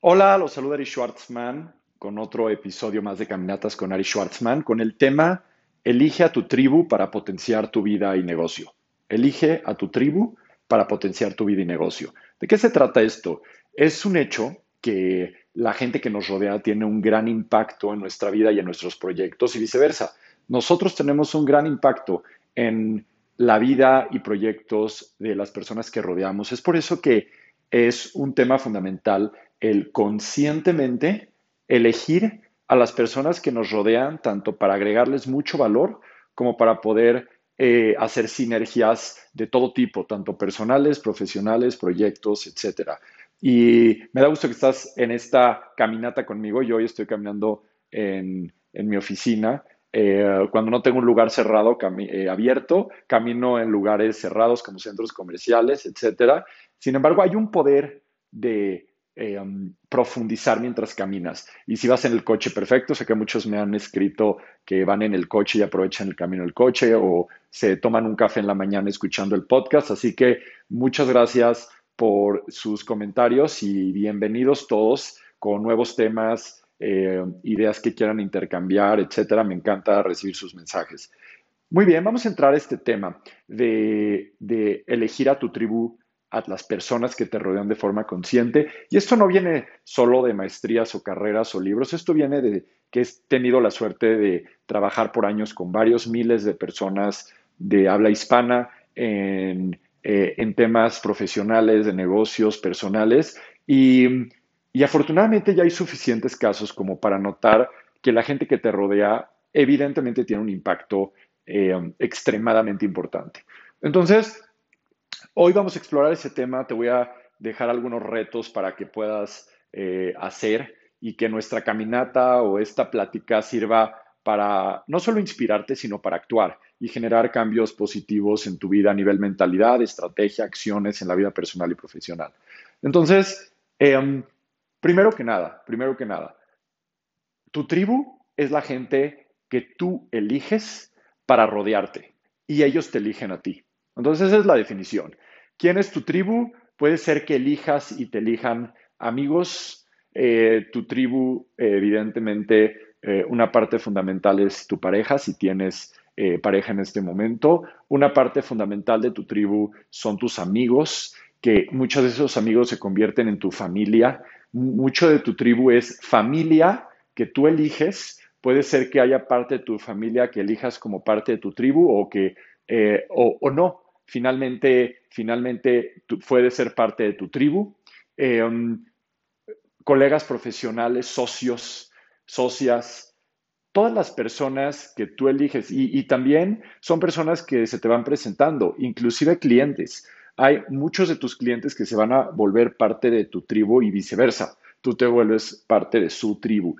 Hola, los saluda Ari Schwartzman con otro episodio más de Caminatas con Ari Schwartzman con el tema Elige a tu tribu para potenciar tu vida y negocio. Elige a tu tribu para potenciar tu vida y negocio. ¿De qué se trata esto? Es un hecho que la gente que nos rodea tiene un gran impacto en nuestra vida y en nuestros proyectos y viceversa. Nosotros tenemos un gran impacto en la vida y proyectos de las personas que rodeamos. Es por eso que es un tema fundamental el conscientemente elegir a las personas que nos rodean, tanto para agregarles mucho valor como para poder eh, hacer sinergias de todo tipo, tanto personales, profesionales, proyectos, etcétera. Y me da gusto que estás en esta caminata conmigo. Yo hoy estoy caminando en, mi oficina. Eh, cuando no tengo un lugar cerrado, eh, abierto, camino en lugares cerrados como centros comerciales, etcétera. Sin embargo, hay un poder de eh, um, profundizar mientras caminas. Y si vas en el coche, perfecto. Sé que muchos me han escrito que van en el coche y aprovechan el camino del coche o se toman un café en la mañana escuchando el podcast. Así que muchas gracias por sus comentarios y bienvenidos todos con nuevos temas, eh, ideas que quieran intercambiar, etcétera. Me encanta recibir sus mensajes. Muy bien, vamos a entrar a este tema de, de elegir a tu tribu a las personas que te rodean de forma consciente. Y esto no viene solo de maestrías o carreras o libros, esto viene de que he tenido la suerte de trabajar por años con varios miles de personas de habla hispana en, eh, temas profesionales, de negocios, personales. Y, afortunadamente ya hay suficientes casos como para notar que la gente que te rodea evidentemente tiene un impacto eh, extremadamente importante. Entonces, Hoy vamos a explorar ese tema. Te voy a dejar algunos retos para que puedas eh, hacer y que nuestra caminata o esta plática sirva para no solo inspirarte, sino para actuar y generar cambios positivos en tu vida a nivel mentalidad, estrategia, acciones en la vida personal y profesional. Entonces, em, primero que nada, primero que nada, tu tribu es la gente que tú eliges para rodearte y ellos te eligen a ti. Entonces, esa es la definición. ¿Quién es tu tribu? Puede ser que elijas y te elijan amigos. Eh, tu tribu, evidentemente, eh, una parte fundamental es tu pareja, si tienes eh, pareja en este momento. Una parte fundamental de tu tribu son tus amigos, que muchos de esos amigos se convierten en tu familia. Mucho de tu tribu es familia que tú eliges. Puede ser que haya parte de tu familia que elijas como parte de tu tribu o que o no, finalmente, finalmente puede ser parte de tu tribu. Eh, um, colegas profesionales, socios, socias, todas las personas que tú eliges y, también son personas que se te van presentando, inclusive clientes. Hay muchos de tus clientes que se van a volver parte de tu tribu y viceversa. Tú te vuelves parte de su tribu.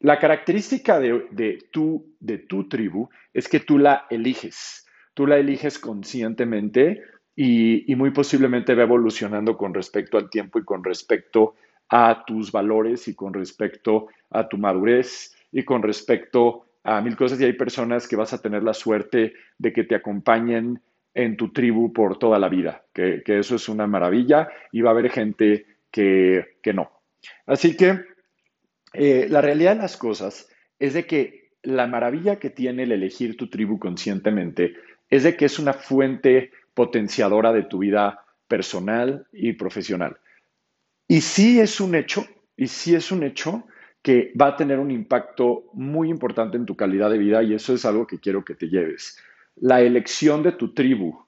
La característica de, tu, de tu tribu es que tú la eliges tú la eliges conscientemente y, muy posiblemente va evolucionando con respecto al tiempo y con respecto a tus valores y con respecto a tu madurez y con respecto a mil cosas y hay personas que vas a tener la suerte de que te acompañen en tu tribu por toda la vida, que, eso es una maravilla y va a haber gente que, no. Así que eh, la realidad de las cosas es de que la maravilla que tiene el elegir tu tribu conscientemente es de que es una fuente potenciadora de tu vida personal y profesional. Y sí es un hecho, y sí es un hecho que va a tener un impacto muy importante en tu calidad de vida y eso es algo que quiero que te lleves. La elección de tu tribu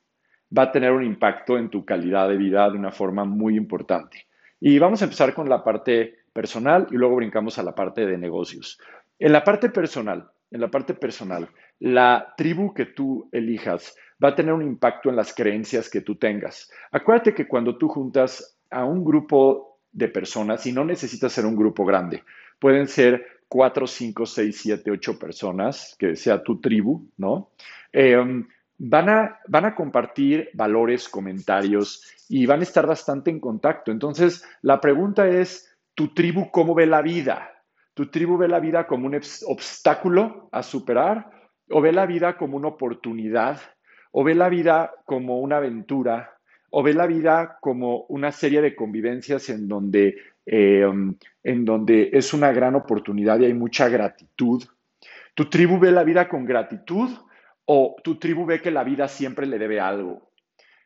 va a tener un impacto en tu calidad de vida de una forma muy importante. Y vamos a empezar con la parte personal y luego brincamos a la parte de negocios. En la parte personal, en la parte personal, la tribu que tú elijas va a tener un impacto en las creencias que tú tengas. Acuérdate que cuando tú juntas a un grupo de personas, y no necesitas ser un grupo grande, pueden ser cuatro, cinco, seis, siete, ocho personas, que sea tu tribu, ¿no? Em, van, a, van a compartir valores, comentarios y van a estar bastante en contacto. Entonces, la pregunta es, ¿tu tribu cómo ve la vida? ¿Tu tribu ve la vida como un obstáculo a superar o ve la vida como una oportunidad o ve la vida como una aventura o ve la vida como una serie de convivencias en donde, eh, en donde es una gran oportunidad y hay mucha gratitud. ¿Tu tribu ve la vida con gratitud o tu tribu ve que la vida siempre le debe algo?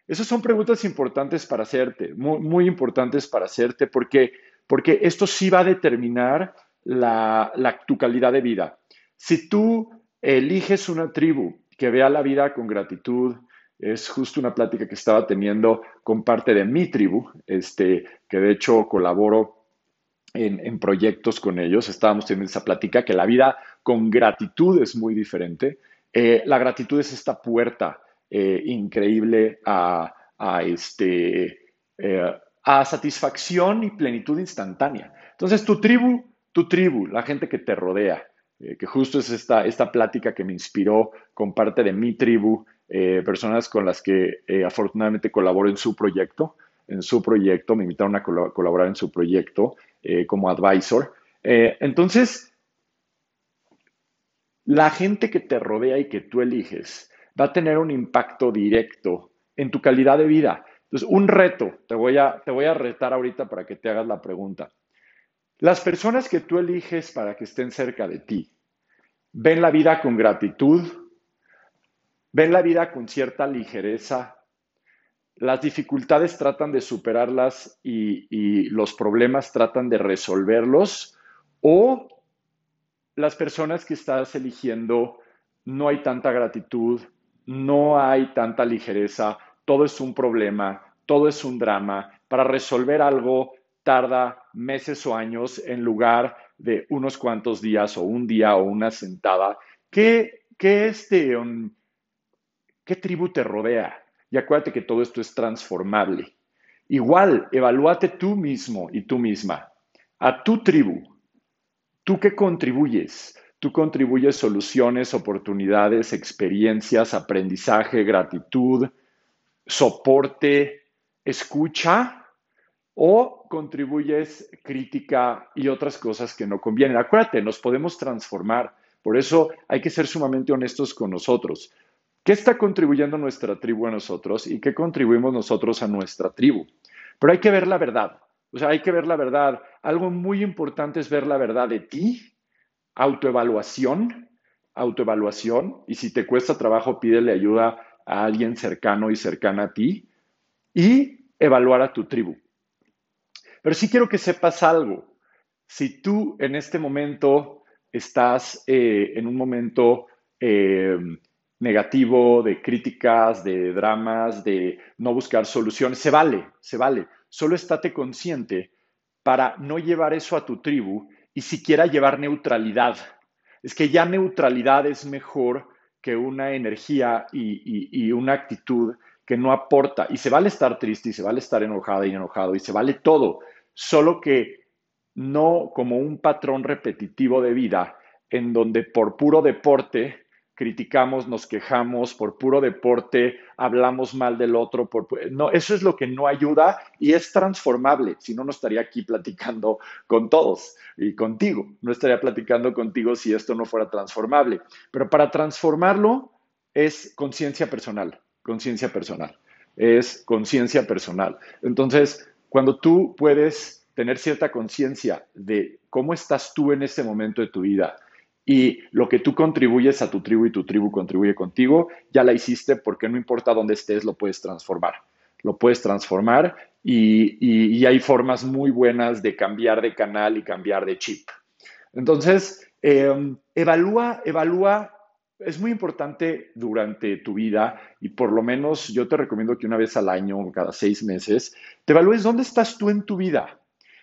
Esas son preguntas importantes para hacerte, muy, muy importantes para hacerte, porque, porque esto sí va a determinar la, tu calidad de vida. Si tú eliges una tribu que vea la vida con gratitud, es justo una plática que estaba teniendo con parte de mi tribu, este, que de hecho colaboro en, proyectos con ellos. Estábamos teniendo esa plática que la vida con gratitud es muy diferente. Eh, la gratitud es esta puerta eh, increíble a, este, eh, a satisfacción y plenitud instantánea. Entonces, tu tribu, tu tribu, la gente que te rodea, eh, que justo es esta, esta plática que me inspiró con parte de mi tribu, personas con las que afortunadamente colaboro en su proyecto, en su proyecto, me invitaron a colaborar en su proyecto como advisor. entonces, la gente que te rodea y que tú eliges va a tener un impacto directo en tu calidad de vida. Entonces, un reto, te voy a, te voy a retar ahorita para que te hagas la pregunta. Las personas que tú eliges para que estén cerca de ti, ¿ven la vida con gratitud? ¿Ven la vida con cierta ligereza? Las dificultades tratan de superarlas y, los problemas tratan de resolverlos. ¿O las personas que estás eligiendo no hay tanta gratitud, no hay tanta ligereza, todo es un problema, todo es un drama. Para resolver algo tarda meses o años en lugar de unos cuantos días o un día o una sentada. ¿Qué, qué, este, um, ¿qué tribu te rodea? Y acuérdate que todo esto es transformable. Igual, evalúate tú mismo y tú misma. A tu tribu, ¿tú qué contribuyes? Tú contribuyes soluciones, oportunidades, experiencias, aprendizaje, gratitud, soporte, escucha o contribuyes crítica y otras cosas que no convienen. Acuérdate, nos podemos transformar. Por eso hay que ser sumamente honestos con nosotros. ¿Qué está contribuyendo nuestra tribu a nosotros y qué contribuimos nosotros a nuestra tribu? Pero hay que ver la verdad. O sea, hay que ver la verdad. Algo muy importante es ver la verdad de ti autoevaluación, autoevaluación, y si te cuesta trabajo, pídele ayuda a alguien cercano y cercana a ti, y evaluar a tu tribu. Pero sí quiero que sepas algo. Si tú en este momento estás eh, en un momento eh, negativo, de críticas, de dramas, de no buscar soluciones, se vale, se vale. Solo estate consciente para no llevar eso a tu tribu y siquiera llevar neutralidad. Es que ya neutralidad es mejor que una energía y, una actitud que no aporta. Y se vale estar triste y se vale estar enojada y enojado y se vale todo, solo que no como un patrón repetitivo de vida en donde por puro deporte criticamos, nos quejamos por puro deporte, hablamos mal del otro, no, eso es lo que no ayuda y es transformable, si no, no estaría aquí platicando con todos y contigo, no estaría platicando contigo si esto no fuera transformable, pero para transformarlo es conciencia personal, conciencia personal, es conciencia personal. Entonces, cuando tú puedes tener cierta conciencia de cómo estás tú en este momento de tu vida, y lo que tú contribuyes a tu tribu y tu tribu contribuye contigo, ya la hiciste porque no importa dónde estés, lo puedes transformar. Lo puedes transformar y, hay formas muy buenas de cambiar de canal y cambiar de chip. Entonces, em, evalúa, evalúa, es muy importante durante tu vida y por lo menos yo te recomiendo que una vez al año, cada seis meses, te evalúes dónde estás tú en tu vida.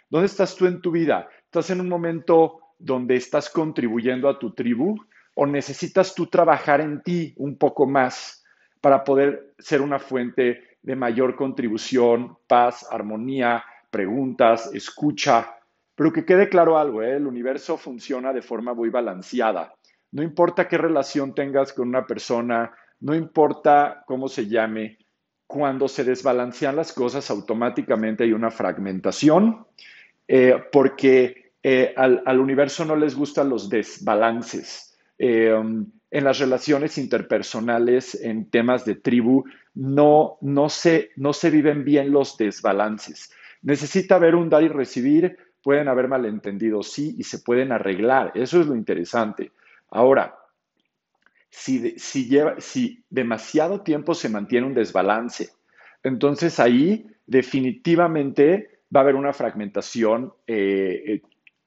¿Dónde estás tú en tu vida? ¿Estás en un momento donde estás contribuyendo a tu tribu o necesitas tú trabajar en ti un poco más para poder ser una fuente de mayor contribución, paz, armonía, preguntas, escucha. Pero que quede claro algo, ¿eh? el universo funciona de forma muy balanceada. No importa qué relación tengas con una persona, no importa cómo se llame, cuando se desbalancean las cosas automáticamente hay una fragmentación, eh, porque eh, al, universo no les gustan los desbalances. Eh, en las relaciones interpersonales, en temas de tribu, no, no, se, no se viven bien los desbalances. Necesita haber un dar y recibir, pueden haber malentendidos, sí, y se pueden arreglar. Eso es lo interesante. Ahora, si, lleva, si demasiado tiempo se mantiene un desbalance, entonces ahí definitivamente va a haber una fragmentación eh, eh,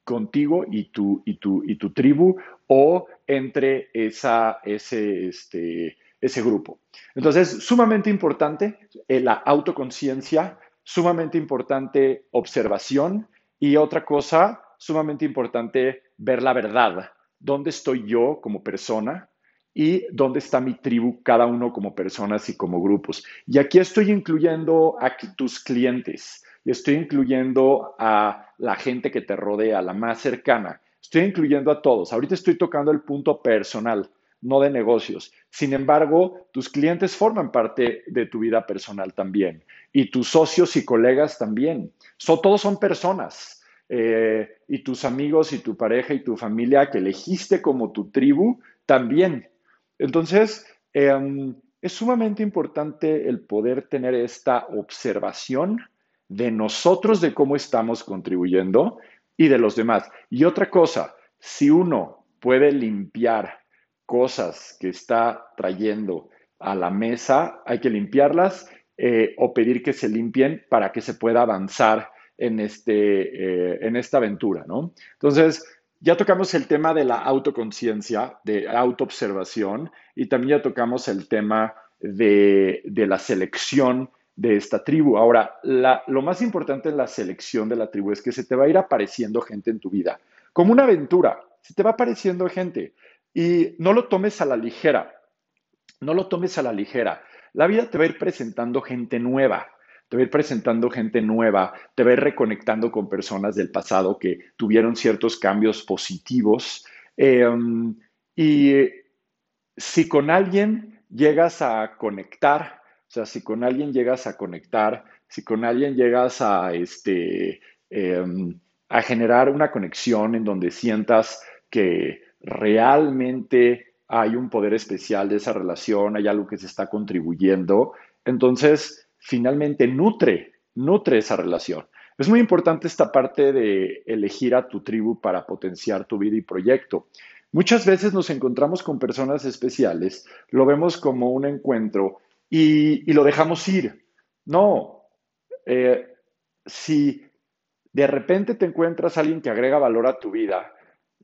contigo y tu, y, tu, y tu tribu o entre esa, ese, este, ese grupo. Entonces, sumamente importante eh, la autoconciencia, sumamente importante observación y otra cosa, sumamente importante ver la verdad. ¿Dónde estoy yo como persona? y dónde está mi tribu, cada uno como personas y como grupos. Y aquí estoy incluyendo a tus clientes, y estoy incluyendo a la gente que te rodea, la más cercana. Estoy incluyendo a todos. Ahorita estoy tocando el punto personal, no de negocios. Sin embargo, tus clientes forman parte de tu vida personal también y tus socios y colegas también. todos son personas. Eh, y tus amigos y tu pareja y tu familia que elegiste como tu tribu también. Entonces, em, es sumamente importante el poder tener esta observación de nosotros, de cómo estamos contribuyendo y de los demás. Y otra cosa, si uno puede limpiar cosas que está trayendo a la mesa, hay que limpiarlas eh, o pedir que se limpien para que se pueda avanzar en, este, eh, en esta aventura, ¿no? Entonces, ya tocamos el tema de la autoconciencia, de autoobservación, y también ya tocamos el tema de, la selección de esta tribu. Ahora, lo más importante en la selección de la tribu es que se te va a ir apareciendo gente en tu vida, como una aventura, se te va apareciendo gente y no lo tomes a la ligera, no lo tomes a la ligera. La vida te va a ir presentando gente nueva, te va a ir presentando gente nueva, te va a ir reconectando con personas del pasado que tuvieron ciertos cambios positivos. Em, y si con alguien llegas a conectar, o sea, si con alguien llegas a conectar, si con alguien llegas a, este, em, a generar una conexión en donde sientas que realmente hay un poder especial de esa relación, hay algo que se está contribuyendo, entonces finalmente nutre, nutre esa relación. Es muy importante esta parte de elegir a tu tribu para potenciar tu vida y proyecto. Muchas veces nos encontramos con personas especiales, lo vemos como un encuentro y, lo dejamos ir. No, eh, si de repente te encuentras a alguien que agrega valor a tu vida,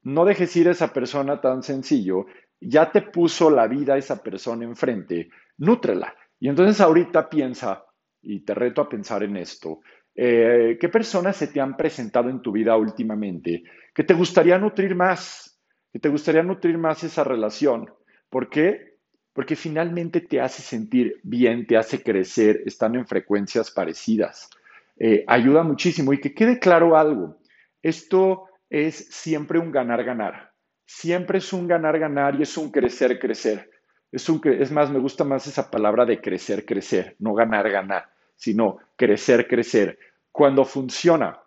no dejes ir a esa persona tan sencillo, ya te puso la vida esa persona enfrente, nútrela. Y entonces ahorita piensa, y te reto a pensar en esto, eh, ¿qué personas se te han presentado en tu vida últimamente que te gustaría nutrir más? Que te gustaría nutrir más esa relación. ¿Por qué? Porque finalmente te hace sentir bien, te hace crecer, están en frecuencias parecidas. Eh, ayuda muchísimo. Y que quede claro algo, esto es siempre un ganar-ganar. Siempre es un ganar-ganar y es un crecer-crecer. Es, es más, me gusta más esa palabra de crecer, crecer, no ganar, ganar, sino crecer, crecer. Cuando funciona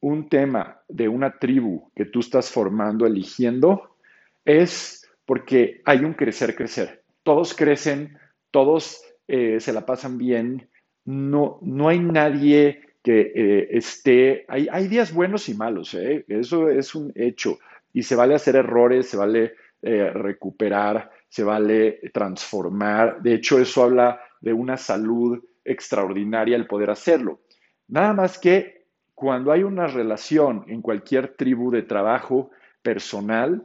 un tema de una tribu que tú estás formando, eligiendo, es porque hay un crecer, crecer. Todos crecen, todos eh, se la pasan bien, no, no hay nadie que eh, esté, hay, hay, días buenos y malos, ¿eh? eso es un hecho, y se vale hacer errores, se vale recuperar, se vale transformar. De hecho, eso habla de una salud extraordinaria el poder hacerlo. Nada más que cuando hay una relación en cualquier tribu de trabajo personal,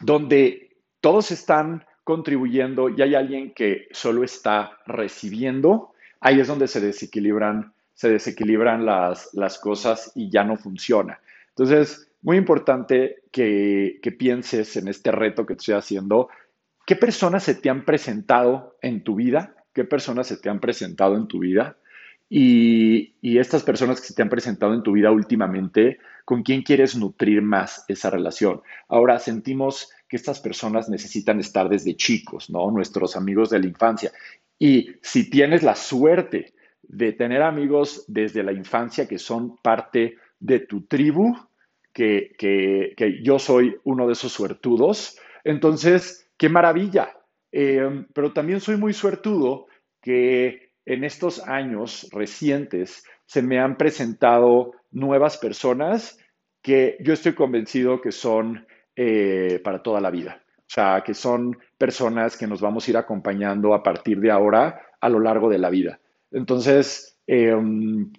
donde todos están contribuyendo y hay alguien que solo está recibiendo, ahí es donde se desequilibran, se desequilibran las, las cosas y ya no funciona. Entonces, muy importante que, pienses en este reto que estoy haciendo. ¿Qué personas se te han presentado en tu vida? ¿Qué personas se te han presentado en tu vida? Y, estas personas que se te han presentado en tu vida últimamente, ¿con quién quieres nutrir más esa relación? Ahora sentimos que estas personas necesitan estar desde chicos, ¿no? Nuestros amigos de la infancia. Y si tienes la suerte de tener amigos desde la infancia que son parte de tu tribu, que, yo soy uno de esos suertudos. Entonces, qué maravilla. Eh, pero también soy muy suertudo que en estos años recientes se me han presentado nuevas personas que yo estoy convencido que son eh, para toda la vida. O sea, que son personas que nos vamos a ir acompañando a partir de ahora a lo largo de la vida. Entonces, em,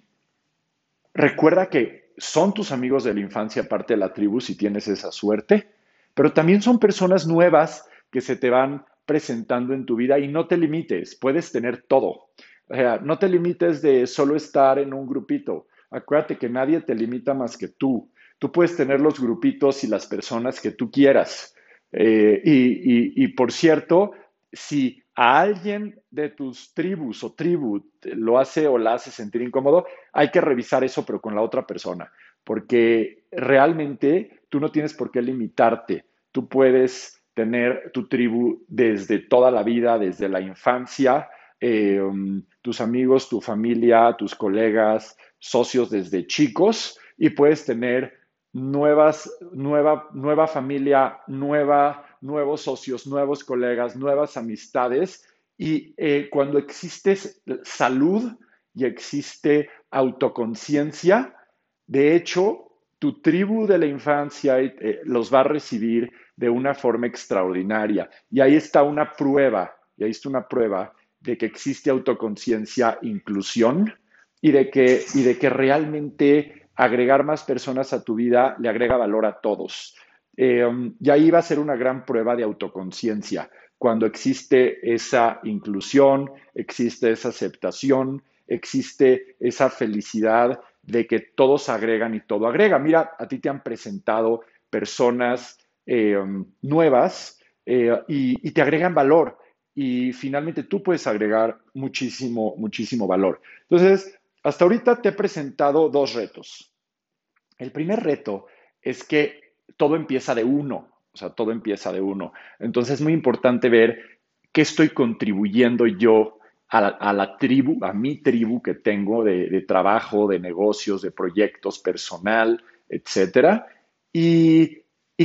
recuerda que son tus amigos de la infancia parte de la tribu si tienes esa suerte, pero también son personas nuevas que se te van presentando en tu vida y no te limites, puedes tener todo. O sea, no te limites de solo estar en un grupito. Acuérdate que nadie te limita más que tú. Tú puedes tener los grupitos y las personas que tú quieras. Eh, y, por cierto, si a alguien de tus tribus o tribu lo hace o la hace sentir incómodo, hay que revisar eso, pero con la otra persona, porque realmente tú no tienes por qué limitarte. Tú puedes tener tu tribu desde toda la vida, desde la infancia, um, tus amigos, tu familia, tus colegas, socios desde chicos y puedes tener nuevas, nueva, nueva familia, nueva, nuevos socios, nuevos colegas, nuevas amistades. Y eh, cuando existe salud y existe autoconciencia, de hecho, tu tribu de la infancia eh, los va a recibir de una forma extraordinaria. Y ahí está una prueba, y ahí está una prueba de que existe autoconciencia, inclusión y de que, y de que realmente agregar más personas a tu vida le agrega valor a todos. Eh, y ahí va a ser una gran prueba de autoconciencia, cuando existe esa inclusión, existe esa aceptación, existe esa felicidad de que todos agregan y todo agrega. Mira, a ti te han presentado personas eh, nuevas eh, y, y te agregan valor y finalmente tú puedes agregar muchísimo, muchísimo valor. Entonces, hasta ahorita te he presentado dos retos. El primer reto es que todo empieza de uno, o sea, todo empieza de uno. Entonces es muy importante ver qué estoy contribuyendo yo a la, tribu, a mi tribu que tengo de, trabajo, de negocios, de proyectos personal, etcétera. Y,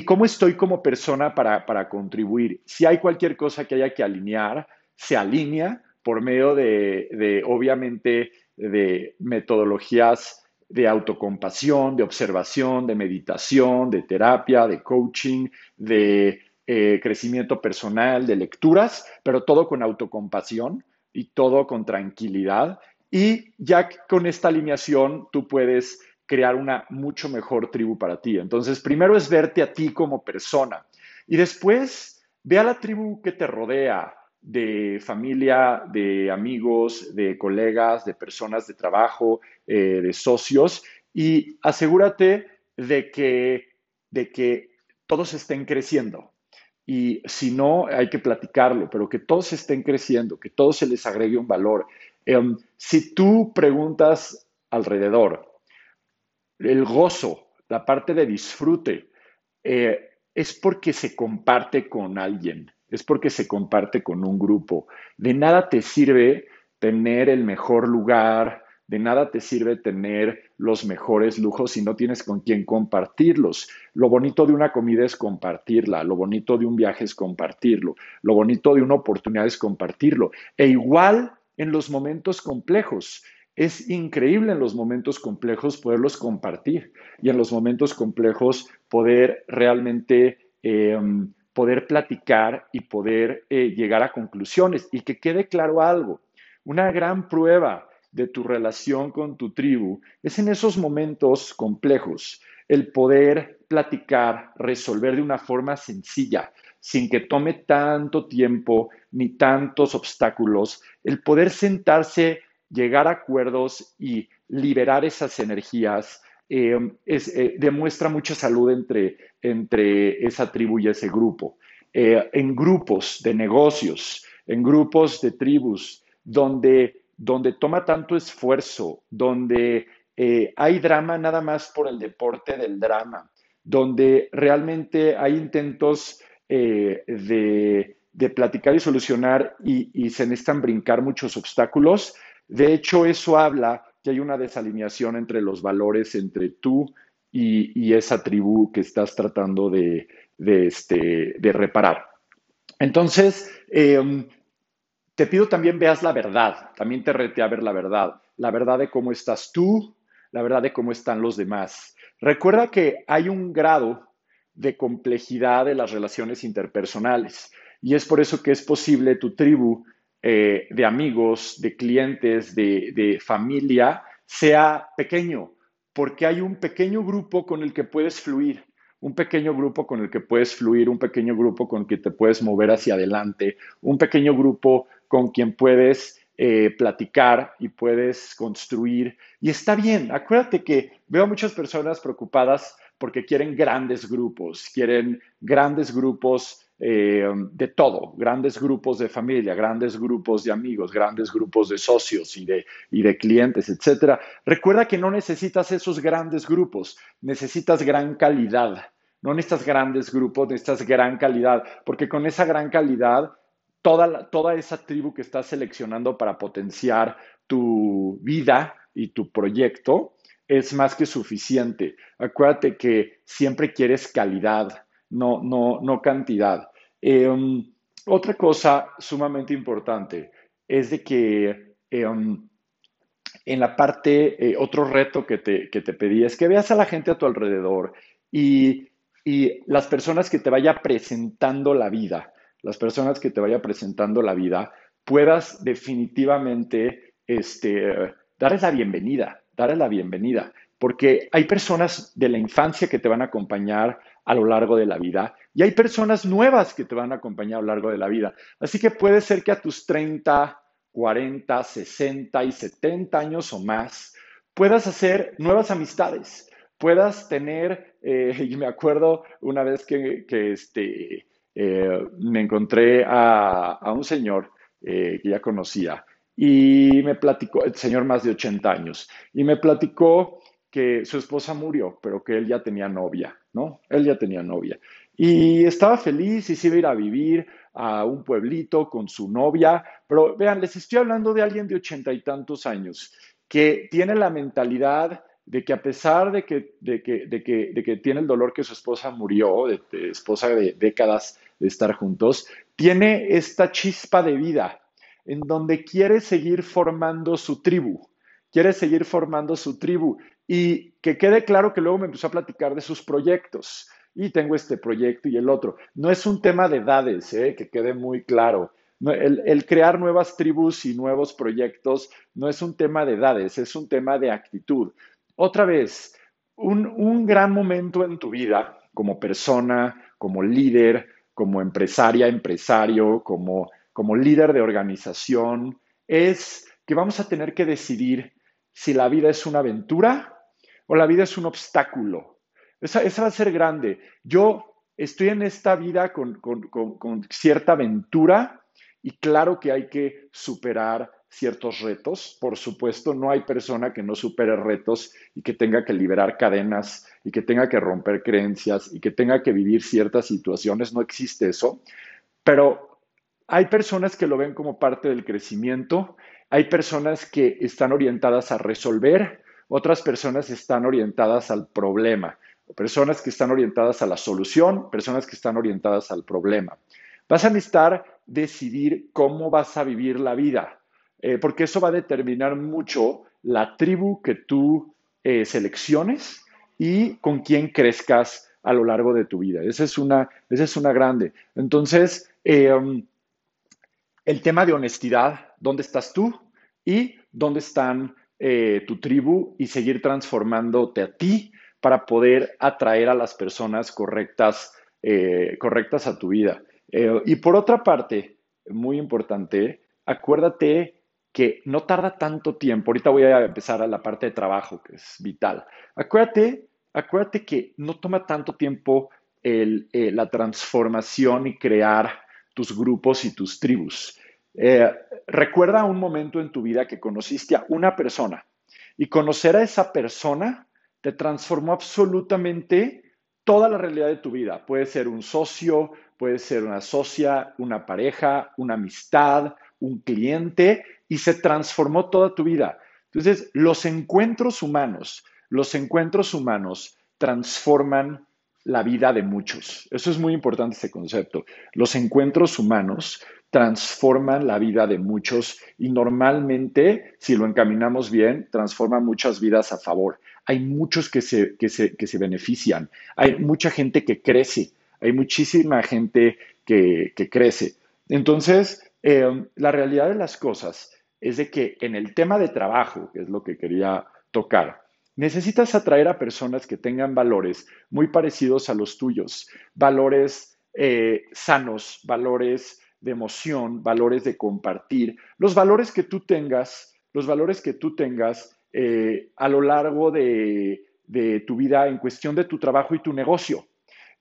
cómo estoy como persona para, para contribuir. Si hay cualquier cosa que haya que alinear, se alinea por medio de, de obviamente, de metodologías de autocompasión, de observación, de meditación, de terapia, de coaching, de eh, crecimiento personal, de lecturas, pero todo con autocompasión y todo con tranquilidad. Y ya con esta alineación tú puedes crear una mucho mejor tribu para ti. Entonces, primero es verte a ti como persona y después ve a la tribu que te rodea, de familia, de amigos, de colegas, de personas de trabajo, eh, de socios, y asegúrate de que, de que todos estén creciendo. Y si no, hay que platicarlo, pero que todos estén creciendo, que todos se les agregue un valor. Em, si tú preguntas alrededor, el gozo, la parte de disfrute, eh, es porque se comparte con alguien es porque se comparte con un grupo. De nada te sirve tener el mejor lugar, de nada te sirve tener los mejores lujos si no tienes con quién compartirlos. Lo bonito de una comida es compartirla, lo bonito de un viaje es compartirlo, lo bonito de una oportunidad es compartirlo. E igual en los momentos complejos. Es increíble en los momentos complejos poderlos compartir y en los momentos complejos poder realmente em, poder platicar y poder eh, llegar a conclusiones. Y que quede claro algo, una gran prueba de tu relación con tu tribu es en esos momentos complejos, el poder platicar, resolver de una forma sencilla, sin que tome tanto tiempo ni tantos obstáculos, el poder sentarse, llegar a acuerdos y liberar esas energías eh, eh, demuestra mucha salud entre, entre esa tribu y ese grupo. Eh, en grupos de negocios, en grupos de tribus, donde, donde toma tanto esfuerzo, donde hay drama nada más por el deporte del drama, donde realmente hay intentos de, de, platicar y solucionar y, se necesitan brincar muchos obstáculos. De hecho, eso habla hay una desalineación entre los valores entre tú y, esa tribu que estás tratando de, este, reparar. Entonces, em, te pido también veas la verdad, también te rete a ver la verdad, la verdad de cómo estás tú, la verdad de cómo están los demás. Recuerda que hay un grado de complejidad de las relaciones interpersonales y es por eso que es posible tu tribu eh, de amigos, de clientes, de, de familia sea pequeño, porque hay un pequeño grupo con el que puedes fluir un pequeño grupo con el que puedes fluir, un pequeño grupo con el que te puedes mover hacia adelante, un pequeño grupo con quien puedes eh, platicar y puedes construir. Y está bien, acuérdate que veo muchas personas preocupadas porque quieren grandes grupos, quieren grandes grupos eh, de todo, grandes grupos de familia, grandes grupos de amigos, grandes grupos de socios y de, y de clientes, etc. Recuerda que no necesitas esos grandes grupos, necesitas gran calidad. No necesitas grandes grupos, necesitas gran calidad, porque con esa gran calidad, toda, toda esa tribu que estás seleccionando para potenciar tu vida y tu proyecto es más que suficiente. Acuérdate que siempre quieres calidad, no, no, no cantidad. Em, otra cosa sumamente importante es de que em, en la parte, eh, otro reto que te, que te pedí es que veas a la gente a tu alrededor y, y las personas que te vaya presentando la vida, las personas que te vaya presentando la vida, puedas definitivamente este, darles la bienvenida, darles la bienvenida, porque hay personas de la infancia que te van a acompañar a lo largo de la vida y hay personas nuevas que te van a acompañar a lo largo de la vida. Así que puede ser que a tus 30, 40, 60 y 70 años o más puedas hacer nuevas amistades, puedas tener, eh, y me acuerdo una vez que, este, eh, me encontré a, un señor eh, que ya conocía y me platicó, el señor más de 80 años, y me platicó que su esposa murió, pero que él ya tenía novia, ¿no? Él ya tenía novia. Y estaba feliz y se iba a ir a vivir a un pueblito con su novia, pero vean, les estoy hablando de alguien de ochenta y tantos años que tiene la mentalidad de que a pesar de que, de que, de que, de que tiene el dolor que su esposa murió, de, de esposa de décadas de estar juntos, tiene esta chispa de vida en donde quiere seguir formando su tribu, quiere seguir formando su tribu y que quede claro que luego me empezó a platicar de sus proyectos. Y tengo este proyecto y el otro. No es un tema de edades, ¿eh? que quede muy claro. el, crear nuevas tribus y nuevos proyectos no es un tema de edades, es un tema de actitud. Otra vez, un, un gran momento en tu vida como persona, como líder, como empresaria, empresario, como, como líder de organización, es que vamos a tener que decidir si la vida es una aventura o la vida es un obstáculo. Esa, va a ser grande. Yo estoy en esta vida con, cierta aventura y claro que hay que superar ciertos retos. Por supuesto, no hay persona que no supere retos y que tenga que liberar cadenas y que tenga que romper creencias y que tenga que vivir ciertas situaciones. No existe eso. Pero hay personas que lo ven como parte del crecimiento. Hay personas que están orientadas a resolver otras personas están orientadas al problema, personas que están orientadas a la solución, personas que están orientadas al problema. Vas a necesitar decidir cómo vas a vivir la vida, eh, porque eso va a determinar mucho la tribu que tú eh, selecciones y con quién crezcas a lo largo de tu vida. Esa es una, esa es una grande. Entonces, em, el tema de honestidad, ¿dónde estás tú? Y dónde están eh, tu tribu y seguir transformándote a ti para poder atraer a las personas correctas, correctas a tu vida. Y por otra parte, muy importante, acuérdate que no tarda tanto tiempo. Ahorita voy a empezar a la parte de trabajo, que es vital. Acuérdate, acuérdate que no toma tanto tiempo la transformación y crear tus grupos y tus tribus. Eh, recuerda un momento en tu vida que conociste a una persona y conocer a esa persona te transformó absolutamente toda la realidad de tu vida. Puede ser un socio, puede ser una socia, una pareja, una amistad, un cliente y se transformó toda tu vida. Entonces, los encuentros humanos, los encuentros humanos transforman la vida de muchos. Eso es muy importante, ese concepto. Los encuentros humanos transforman la vida de muchos y normalmente, si lo encaminamos bien, transforman muchas vidas a favor. Hay muchos que se, que se, benefician, hay mucha gente que crece, hay muchísima gente que, crece. Entonces, eh, la realidad de las cosas es de que en el tema de trabajo, que es lo que quería tocar, necesitas atraer a personas que tengan valores muy parecidos a los tuyos, valores eh, sanos, valores de emoción, valores de compartir, los valores que tú tengas, los valores que tú tengas eh, a lo largo de, tu vida en cuestión de tu trabajo y tu negocio.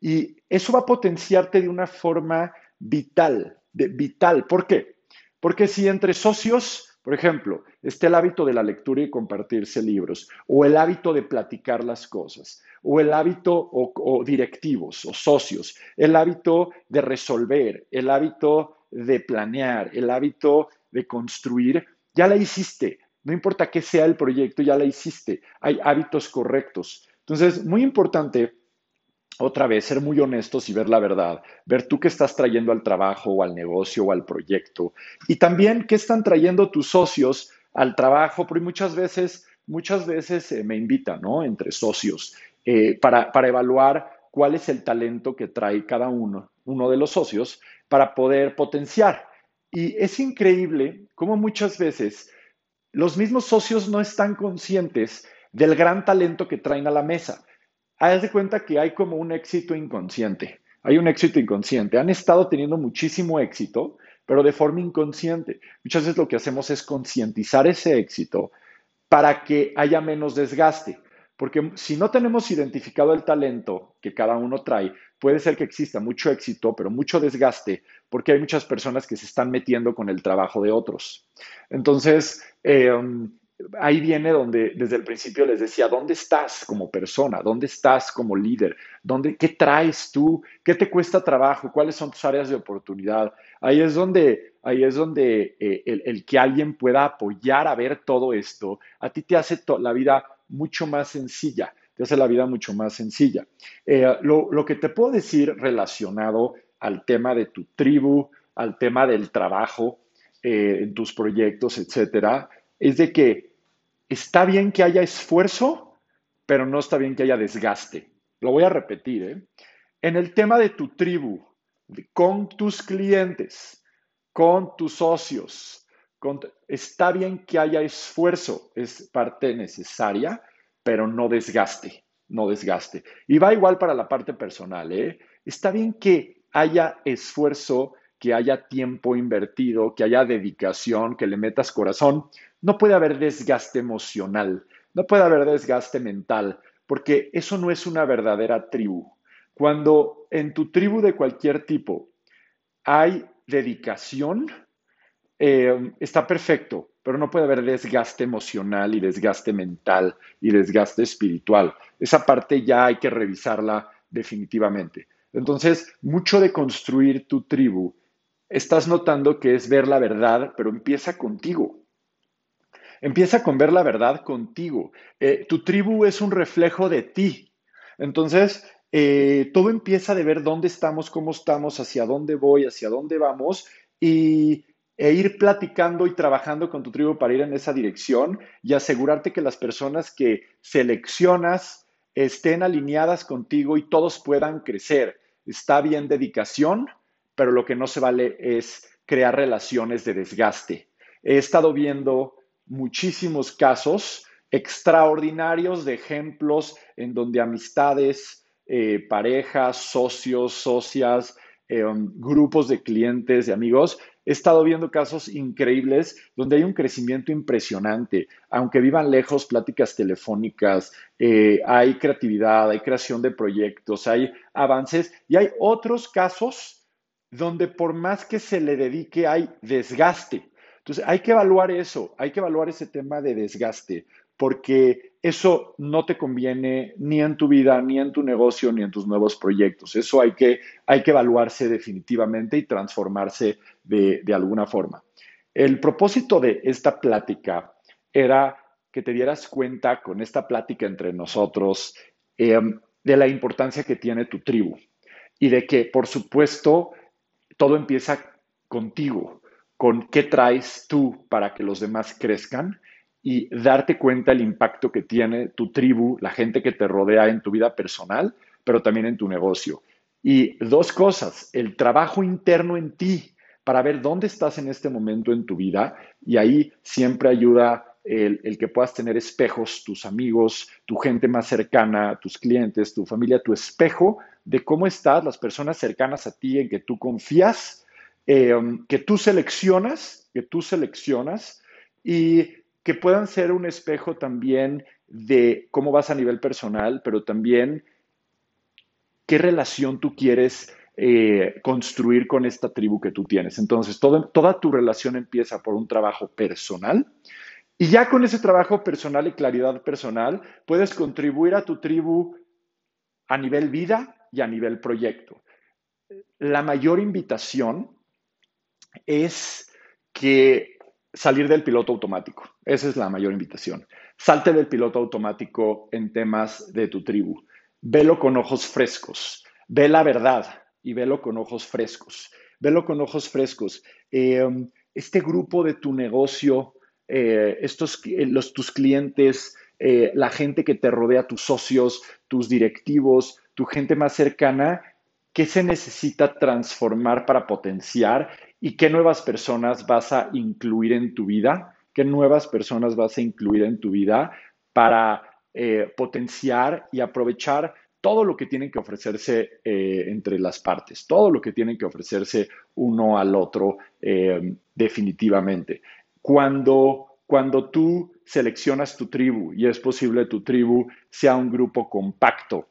Y eso va a potenciarte de una forma vital, vital. ¿Por qué? Porque si entre socios por ejemplo, está el hábito de la lectura y compartirse libros, o el hábito de platicar las cosas, o el hábito o, directivos o socios, el hábito de resolver, el hábito de planear, el hábito de construir, ya la hiciste. No importa qué sea el proyecto, ya la hiciste. Hay hábitos correctos. Entonces, muy importante otra vez, ser muy honestos y ver la verdad, ver tú qué estás trayendo al trabajo o al negocio o al proyecto y también qué están trayendo tus socios al trabajo, porque muchas veces, muchas veces eh, me invitan, ¿no? Entre socios, eh, para, para evaluar cuál es el talento que trae cada uno, uno de los socios, para poder potenciar. Y es increíble cómo muchas veces los mismos socios no están conscientes del gran talento que traen a la mesa haz de cuenta que hay como un éxito inconsciente. Hay un éxito inconsciente. Han estado teniendo muchísimo éxito, pero de forma inconsciente. Muchas veces lo que hacemos es concientizar ese éxito para que haya menos desgaste. Porque si no tenemos identificado el talento que cada uno trae, puede ser que exista mucho éxito, pero mucho desgaste, porque hay muchas personas que se están metiendo con el trabajo de otros. Entonces, eh, ahí viene donde desde el principio les decía, ¿dónde estás como persona? ¿Dónde estás como líder? ¿Dónde, ¿Qué traes tú? ¿Qué te cuesta trabajo? ¿Cuáles son tus áreas de oportunidad? Ahí es donde, ahí es donde eh, el, que alguien pueda apoyar a ver todo esto, a ti te hace la vida mucho más sencilla, te hace la vida mucho más sencilla. Eh, lo, que te puedo decir relacionado al tema de tu tribu, al tema del trabajo, eh, en tus proyectos, etcétera, es de que está bien que haya esfuerzo, pero no está bien que haya desgaste. Lo voy a repetir. ¿eh? En el tema de tu tribu, con tus clientes, con tus socios, está bien que haya esfuerzo, es parte necesaria, pero no desgaste, no desgaste. Y va igual para la parte personal. ¿eh? Está bien que haya esfuerzo, que haya tiempo invertido, que haya dedicación, que le metas corazón, no puede haber desgaste emocional, no puede haber desgaste mental, porque eso no es una verdadera tribu. Cuando en tu tribu de cualquier tipo hay dedicación, eh, está perfecto, pero no puede haber desgaste emocional y desgaste mental y desgaste espiritual. Esa parte ya hay que revisarla definitivamente. Entonces, mucho de construir tu tribu, estás notando que es ver la verdad, pero empieza contigo. Empieza con ver la verdad contigo. Eh, tu tribu es un reflejo de ti. Entonces, eh, todo empieza de ver dónde estamos, cómo estamos, hacia dónde voy, hacia dónde vamos y, e ir platicando y trabajando con tu tribu para ir en esa dirección y asegurarte que las personas que seleccionas estén alineadas contigo y todos puedan crecer. Está bien dedicación, pero lo que no se vale es crear relaciones de desgaste. He estado viendo muchísimos casos extraordinarios de ejemplos en donde amistades, eh, parejas, socios, socias, eh, um, grupos de clientes, de amigos, he estado viendo casos increíbles donde hay un crecimiento impresionante. Aunque vivan lejos, pláticas telefónicas, eh, hay creatividad, hay creación de proyectos, hay avances y hay otros casos donde por más que se le dedique hay desgaste. Entonces, hay que evaluar eso, hay que evaluar ese tema de desgaste, porque eso no te conviene ni en tu vida, ni en tu negocio, ni en tus nuevos proyectos. Eso hay que, hay que evaluarse definitivamente y transformarse de, alguna forma. El propósito de esta plática era que te dieras cuenta con esta plática entre nosotros em, de la importancia que tiene tu tribu y de que, por supuesto, todo empieza contigo, con qué traes tú para que los demás crezcan y darte cuenta el impacto que tiene tu tribu, la gente que te rodea en tu vida personal, pero también en tu negocio. Y dos cosas, el trabajo interno en ti para ver dónde estás en este momento en tu vida y ahí siempre ayuda el, el, que puedas tener espejos, tus amigos, tu gente más cercana, tus clientes, tu familia, tu espejo de cómo estás, las personas cercanas a ti en que tú confías eh, que tú seleccionas, que tú seleccionas y que puedan ser un espejo también de cómo vas a nivel personal, pero también qué relación tú quieres eh, construir con esta tribu que tú tienes. Entonces, toda tu relación empieza por un trabajo personal y ya con ese trabajo personal y claridad personal, puedes contribuir a tu tribu a nivel vida y a nivel proyecto. La mayor invitación es que salir del piloto automático. Esa es la mayor invitación. Salte del piloto automático en temas de tu tribu. Velo con ojos frescos. Ve la verdad y velo con ojos frescos. Velo con ojos frescos. Eh, este grupo de tu negocio, eh, estos, eh, los, tus clientes, la gente que te rodea, tus socios, tus directivos, tu gente más cercana, ¿qué se necesita transformar para potenciar y qué nuevas personas vas a incluir en tu vida, qué nuevas personas vas a incluir en tu vida para eh, potenciar y aprovechar todo lo que tienen que ofrecerse eh, entre las partes, todo lo que tienen que ofrecerse uno al otro eh, definitivamente. Cuando, cuando tú seleccionas tu tribu y es posible tu tribu sea un grupo compacto,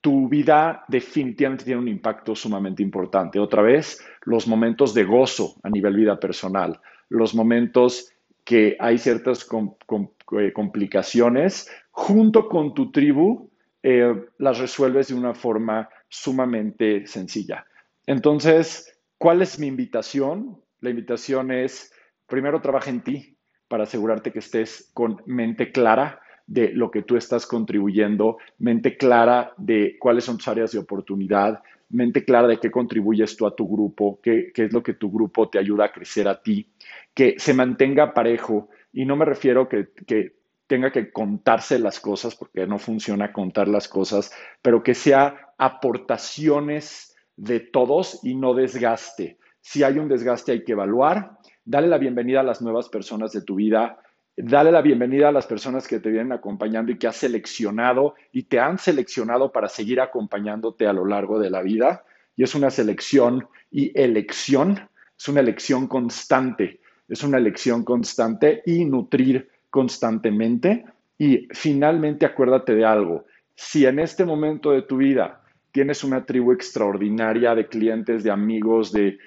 tu vida definitivamente tiene un impacto sumamente importante. Otra vez, los momentos de gozo a nivel vida personal, los momentos que hay ciertas eh, complicaciones, junto con tu tribu, eh, las resuelves de una forma sumamente sencilla. Entonces, ¿cuál es mi invitación? La invitación es, primero trabaja en ti para asegurarte que estés con mente clara, de lo que tú estás contribuyendo, mente clara de cuáles son tus áreas de oportunidad, mente clara de qué contribuyes tú a tu grupo, qué, es lo que tu grupo te ayuda a crecer a ti, que se mantenga parejo. Y no me refiero que, que tenga que contarse las cosas, porque no funciona contar las cosas, pero que sea aportaciones de todos y no desgaste. Si hay un desgaste hay que evaluar, dale la bienvenida a las nuevas personas de tu vida, Dale la bienvenida a las personas que te vienen acompañando y que has seleccionado y te han seleccionado para seguir acompañándote a lo largo de la vida. Y es una selección y elección, es una elección constante, es una elección constante y nutrir constantemente. Y finalmente acuérdate de algo, si en este momento de tu vida tienes una tribu extraordinaria de clientes, de amigos, de,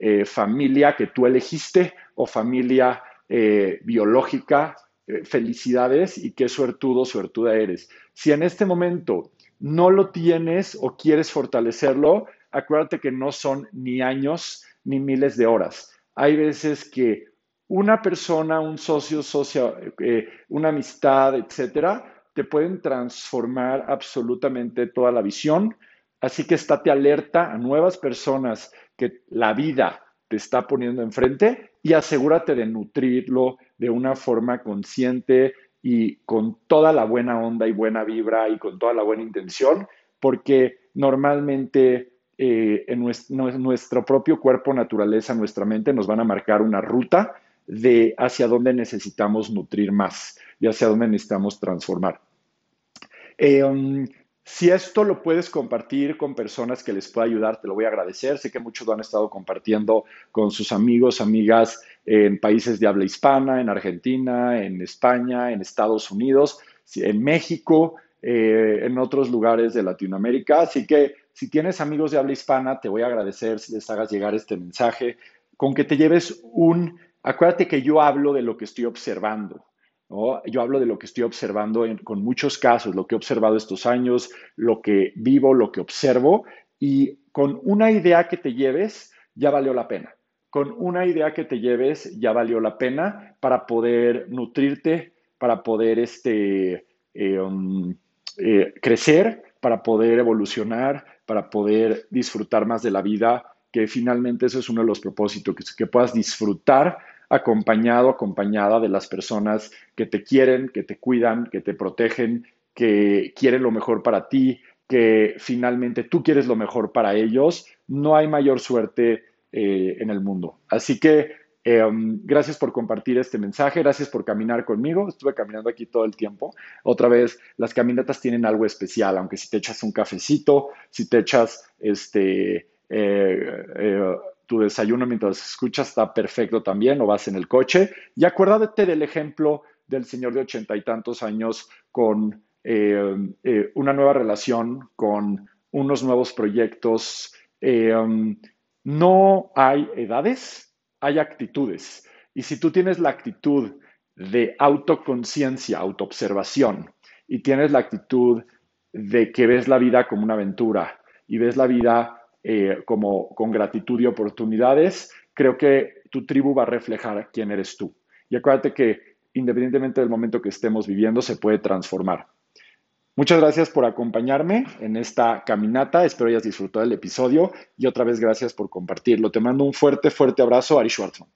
eh, familia que tú elegiste o familia eh, biológica, eh, felicidades y qué suertudo, suertuda eres. Si en este momento no lo tienes o quieres fortalecerlo, acuérdate que no son ni años ni miles de horas. Hay veces que una persona, un socio, socio, eh, una amistad, etcétera, te pueden transformar absolutamente toda la visión. Así que estate alerta a nuevas personas que la vida te está poniendo enfrente y asegúrate de nutrirlo de una forma consciente y con toda la buena onda y buena vibra y con toda la buena intención, porque normalmente eh, en nuestro, propio cuerpo, naturaleza, nuestra mente nos van a marcar una ruta de hacia dónde necesitamos nutrir más y hacia dónde necesitamos transformar. Eh, um, si esto lo puedes compartir con personas que les pueda ayudar, te lo voy a agradecer. Sé que muchos lo han estado compartiendo con sus amigos, amigas en países de habla hispana, en Argentina, en España, en Estados Unidos, en México, eh, en otros lugares de Latinoamérica. Así que si tienes amigos de habla hispana, te voy a agradecer si les hagas llegar este mensaje, con que te lleves un, acuérdate que yo hablo de lo que estoy observando. Yo hablo de lo que estoy observando con muchos casos, lo que he observado estos años, lo que vivo, lo que observo, y con una idea que te lleves, ya valió la pena. Con una idea que te lleves, ya valió la pena para poder nutrirte, para poder este, eh, um, eh, crecer, para poder evolucionar, para poder disfrutar más de la vida, que finalmente eso es uno de los propósitos, que, que puedas disfrutar acompañado, acompañada de las personas que te quieren, que te cuidan, que te protegen, que quieren lo mejor para ti, que finalmente tú quieres lo mejor para ellos, no hay mayor suerte eh, en el mundo. Así que em, gracias por compartir este mensaje, gracias por caminar conmigo. Estuve caminando aquí todo el tiempo. Otra vez, las caminatas tienen algo especial, aunque si te echas un cafecito, si te echas este, eh, eh, tu desayuno mientras escuchas, está perfecto también, o vas en el coche. Y acuérdate del ejemplo del señor de ochenta y tantos años con una nueva relación, con unos nuevos proyectos. No hay edades, hay actitudes. Y si tú tienes la actitud de autoconciencia, autoobservación, y tienes la actitud de que ves la vida como una aventura y ves la vida eh, como con gratitud y oportunidades, creo que tu tribu va a reflejar quién eres tú. Y acuérdate que independientemente del momento que estemos viviendo, se puede transformar. Muchas gracias por acompañarme en esta caminata. Espero hayas disfrutado del episodio y otra vez gracias por compartirlo. Te mando un fuerte, fuerte abrazo, Ari Schwartzman.